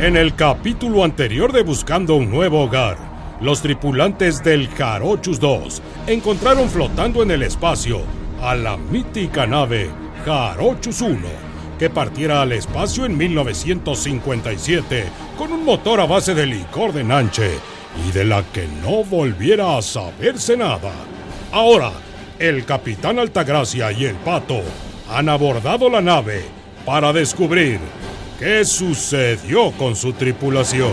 En el capítulo anterior de Buscando un nuevo hogar, los tripulantes del Jarochus 2 encontraron flotando en el espacio a la mítica nave Jarochus 1, que partiera al espacio en 1957 con un motor a base de licor de Nanche y de la que no volviera a saberse nada. Ahora, el capitán Altagracia y el pato han abordado la nave para descubrir qué sucedió con su tripulación.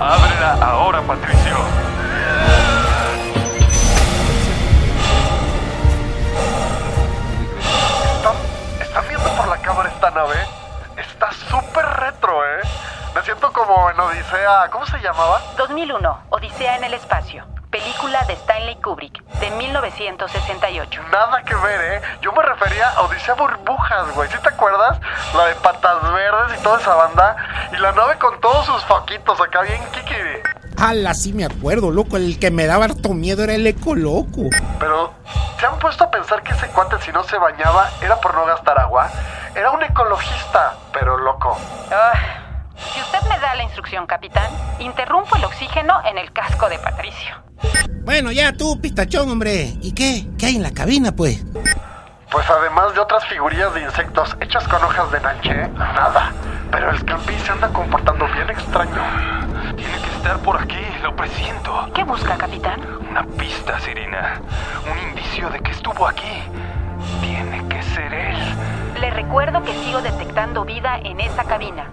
Ábrela ahora, Patricio. ¿Están, ¿Están viendo por la cámara esta nave? Está súper retro, ¿eh? Me siento como en Odisea. ¿Cómo se llamaba? 2001, 1968. Nada que ver, ¿eh? Yo me refería a Odisea Burbujas, güey. ¿Sí te acuerdas? La de patas verdes y toda esa banda. Y la nave con todos sus foquitos acá bien kikiri. Ala, sí me acuerdo, loco. El que me daba harto miedo era el eco loco. Pero, ¿se han puesto a pensar que ese cuate si no se bañaba era por no gastar agua? Era un ecologista, pero loco. Ah, me da la instrucción, capitán, interrumpo el oxígeno en el casco de Patricio. Bueno, ya tú, pistachón, hombre. ¿Y qué? ¿Qué hay en la cabina, pues? Pues además de otras figurillas de insectos hechas con hojas de nanche, nada. Pero el Campi se anda comportando bien extraño. Tiene que estar por aquí, lo presiento. ¿Qué busca, capitán? Una pista, Sirena. Un indicio de que estuvo aquí. Tiene que ser él. Le recuerdo que sigo detectando vida en esa cabina.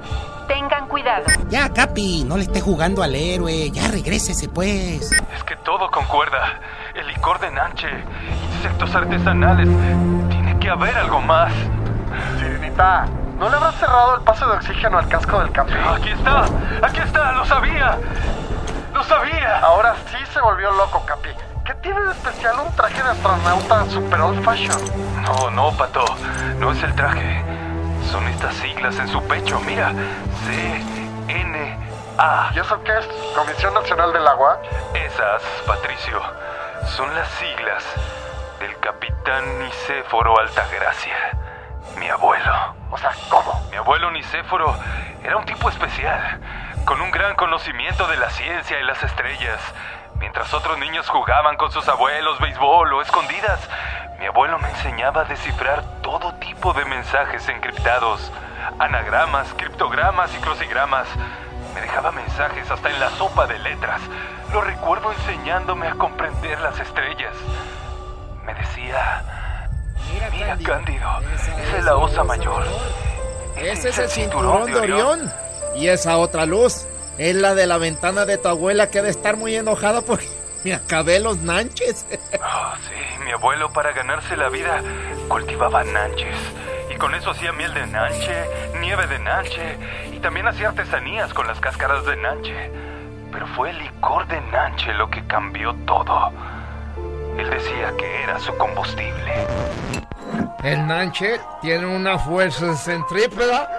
Tengan cuidado. Ya, Capi, no le esté jugando al héroe. Ya regrésese, pues. Es que todo concuerda. El licor de Nanche, insectos artesanales. Tiene que haber algo más. Sirenita, ¿no le habrás cerrado el paso de oxígeno al casco del Campi? Aquí está, aquí está, lo sabía. Lo sabía. Ahora sí se volvió loco, Capi. ¿Qué tiene de especial un traje de astronauta super old fashion? No, no, Pato. No es el traje. Son estas siglas en su pecho. Mira. C-N-A. ¿Y eso qué es? ¿Comisión Nacional del Agua? Esas, Patricio, son las siglas del capitán Nicéforo Altagracia. Mi abuelo. O sea, ¿cómo? Mi abuelo Nicéforo era un tipo especial, con un gran conocimiento de la ciencia y las estrellas. Mientras otros niños jugaban con sus abuelos béisbol o escondidas, mi abuelo me enseñaba a descifrar todo tipo de mensajes encriptados, anagramas, criptogramas y crucigramas. Me dejaba mensajes hasta en la sopa de letras. Lo recuerdo enseñándome a comprender las estrellas. Me decía, mira Cándido, esa es la osa mayor. Ese es el cinturón de Orión. Y esa otra luz es la de la ventana de tu abuela que debe estar muy enojada porque me acabé los nanches. Oh, sí, mi abuelo para ganarse la vida cultivaba nanches. Y con eso hacía miel de nanche, nieve de nanche y también hacía artesanías con las cáscaras de nanche. Pero fue el licor de nanche lo que cambió todo. Él decía que era su combustible. El nanche tiene una fuerza centrípeta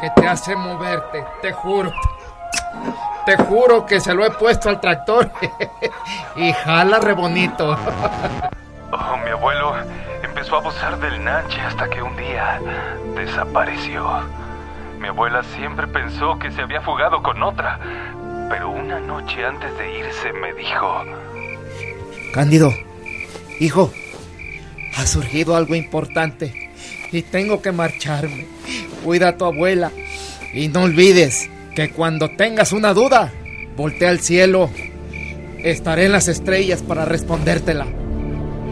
que te hace moverte, te juro. Te juro que se lo he puesto al tractor y jala re bonito. Oh, mi abuelo empezó a abusar del nanche hasta que un día desapareció. Mi abuela siempre pensó que se había fugado con otra, pero una noche antes de irse me dijo, Cándido, hijo, ha surgido algo importante y tengo que marcharme. Cuida a tu abuela y no olvides que cuando tengas una duda, voltea al cielo. Estaré en las estrellas para respondértela.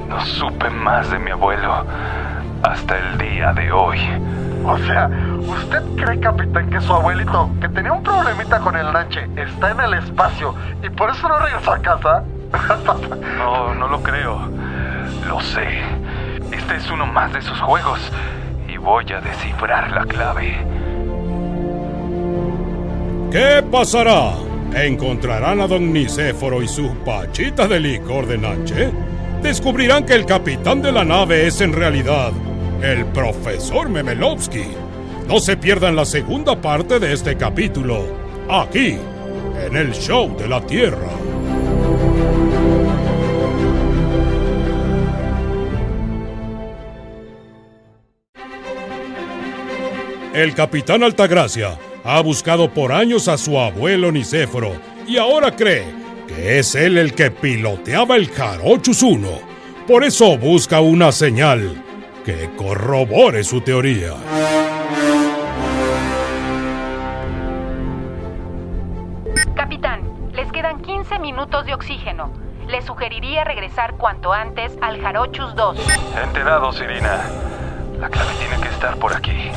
no supe más de mi abuelo hasta el día de hoy. O sea, ¿usted cree, capitán, que su abuelito, que tenía un problemita con el nanche, está en el espacio y por eso no regresó a casa? No, no lo creo. Lo sé. Este es uno más de sus juegos y voy a descifrar la clave. ¿Qué pasará? ¿Encontrarán a don Nicéforo y sus pachitas de licor de Nanche? ¿Descubrirán que el capitán de la nave es en realidad el profesor Memelovsky? No se pierdan la segunda parte de este capítulo, aquí, en el Show de la Tierra. El capitán Altagracia ha buscado por años a su abuelo Nicéforo y ahora cree que es él el que piloteaba el Jarochus 1. Por eso busca una señal que corrobore su teoría. Capitán, les quedan 15 minutos de oxígeno. Les sugeriría regresar cuanto antes al Jarochus 2. Enterado, Sirina. La clave tiene que estar por aquí.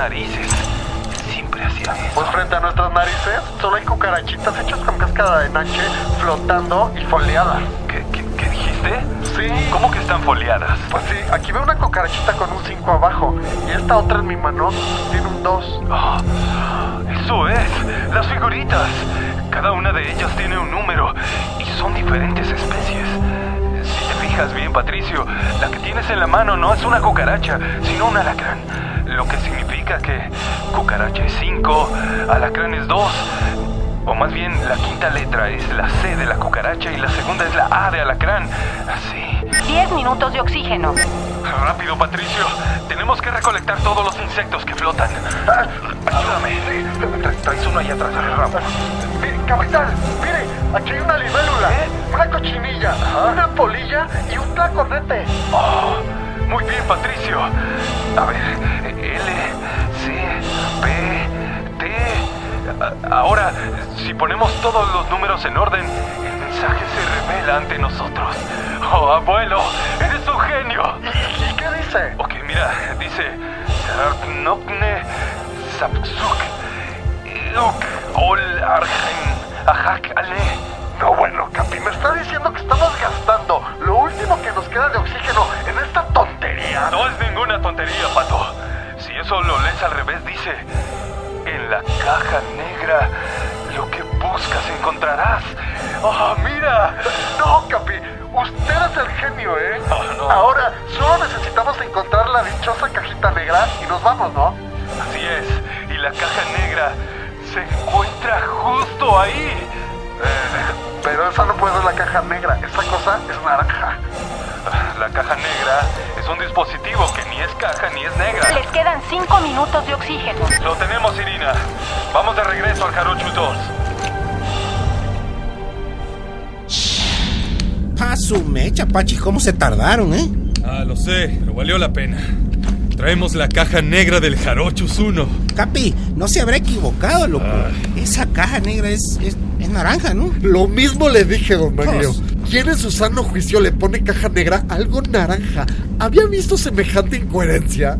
Narices. Siempre hacía eso. Pues frente a nuestras narices solo hay cucarachitas hechas con cáscara de nanche flotando y foliadas. ¿Qué, qué, qué dijiste? Sí. ¿Cómo que están foliadas? Pues sí, aquí veo una cucarachita con un 5 abajo y esta otra en mi mano tiene un 2. Ah, eso es, las figuritas. Cada una de ellas tiene un número y son diferentes especies. Si te fijas bien, Patricio, la que tienes en la mano no es una cucaracha, sino un alacrán. Lo que significa que cucaracha es 5, alacrán es 2. O más bien, la quinta letra es la C de la cucaracha y la segunda es la A de alacrán. Así. 10 minutos de oxígeno. Rápido, Patricio. Tenemos que recolectar todos los insectos que flotan. Ayúdame. Tra- Traes uno allá atrás del ramo. Mire, capitán, mire, aquí hay una libélula, una cochinilla, una polilla y un tlaconete. Oh, muy bien, Patricio. A ver, L, C, P, T. Ahora, si ponemos todos los números en orden, el mensaje se revela ante nosotros. Oh, abuelo, eres un genio. ¿Y qué dice? Ok, mira, dice Sarpnokne Sapsuk Iluk Ol Argen Ajak Ale. No, bueno, Capi, me está diciendo que estamos gastando lo último que nos queda de oxígeno en esta tontería. No es ninguna tontería, pato. Eso lo lees al revés, dice: En la caja negra, lo que buscas encontrarás. ¡Oh, mira! No, Capi, usted es el genio, ¿eh? Oh, no. Ahora solo necesitamos encontrar la dichosa cajita negra y nos vamos, ¿no? Así es, y la caja negra se encuentra justo ahí. Eh, pero esa no puede ser la caja negra, esa cosa es naranja. La caja negra un dispositivo que ni es caja ni es negra. Les quedan 5 minutos de oxígeno. Lo tenemos, Irina. Vamos de regreso al Jarochu 2. A su mecha, Pachi, ¿cómo se tardaron, eh? Ah, lo sé, pero valió la pena. Traemos la caja negra del Jarochus 1. Capi, no se habrá equivocado, loco. Esa caja negra es, es, es naranja, ¿no? Lo mismo le dije, don Mario. Mario. ¿Quién en su sano juicio le pone caja negra a algo naranja? ¿Había visto semejante incoherencia?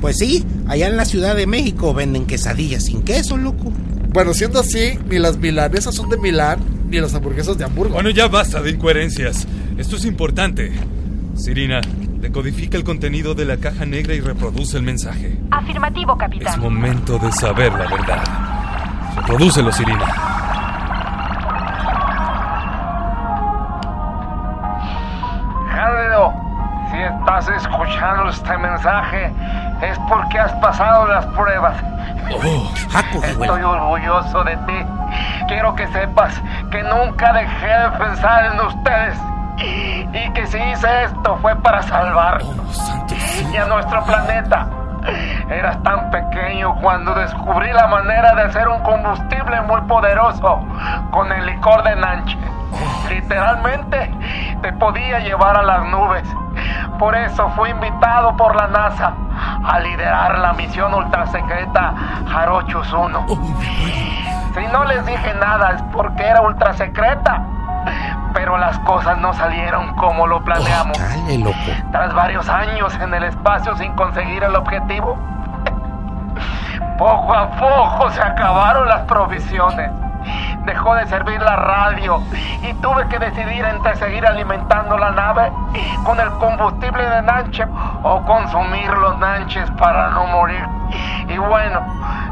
Pues sí, allá en la Ciudad de México venden quesadillas sin queso, loco. Bueno, siendo así, ni las milanesas son de Milán, ni las hamburguesas de Hamburgo. Bueno, ya basta de incoherencias. Esto es importante. Sirina, decodifica el contenido de la caja negra y reproduce el mensaje. Afirmativo, Es capitán. momento de saber la verdad. Reprodúcelo, Sirina. Este mensaje, es porque has pasado las pruebas. Oh, Jaco. Estoy orgulloso de ti. Quiero que sepas que nunca dejé de pensar en ustedes. Y que si hice esto fue para salvarlos oh, y a nuestro planeta. Eras tan pequeño cuando descubrí la manera de hacer un combustible muy poderoso con el licor de Nanche. Literalmente te podía llevar a las nubes. Por eso fui invitado por la NASA a liderar la misión ultrasecreta Jarochus 1. Si no les dije nada es porque era ultrasecreta. Pero las cosas no salieron como lo planeamos. Dale, loco. Tras varios años en el espacio sin conseguir el objetivo, poco a poco se acabaron las provisiones. Dejó de servir la radio y tuve que decidir entre seguir alimentando la nave con el combustible de Nanche o consumir los Nanches para no morir. Y bueno,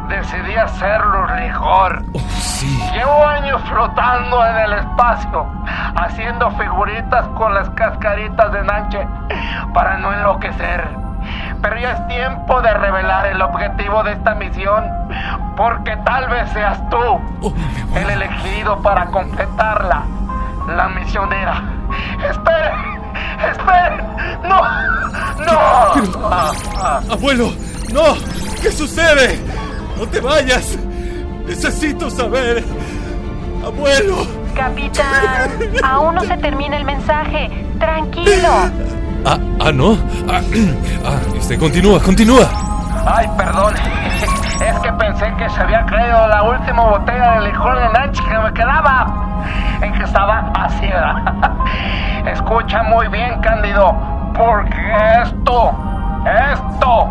decidí hacerlo licor. Oh, sí. Llevo años flotando en el espacio, haciendo figuritas con las cascaritas de Nanche para no enloquecer. Pero ya es tiempo de revelar el objetivo de esta misión, porque tal vez seas tú Oh, el elegido para completarla. La misionera ¡Esperen! ¡Esperen! ¡No! ¡No! ¡Abuelo! ¡No! ¿Qué sucede? ¡No te vayas! Necesito saber. ¡Abuelo! Capitán, aún no se termina el mensaje. Tranquilo. Ah, ah, no. Ah, ah, este, continúa, continúa. Ay, perdón. Es que pensé que se había creído la última botella de licor de Nancy que me quedaba. En que estaba ácida. Escucha muy bien, Cándido. Porque esto, esto,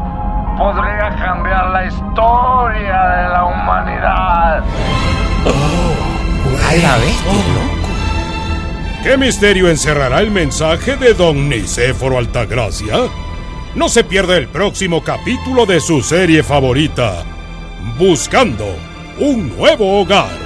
podría cambiar la historia de la humanidad. A la bestia, loco. ¿Qué misterio encerrará el mensaje de don Nicéforo Altagracia? No se pierda el próximo capítulo de su serie favorita, Buscando un nuevo hogar.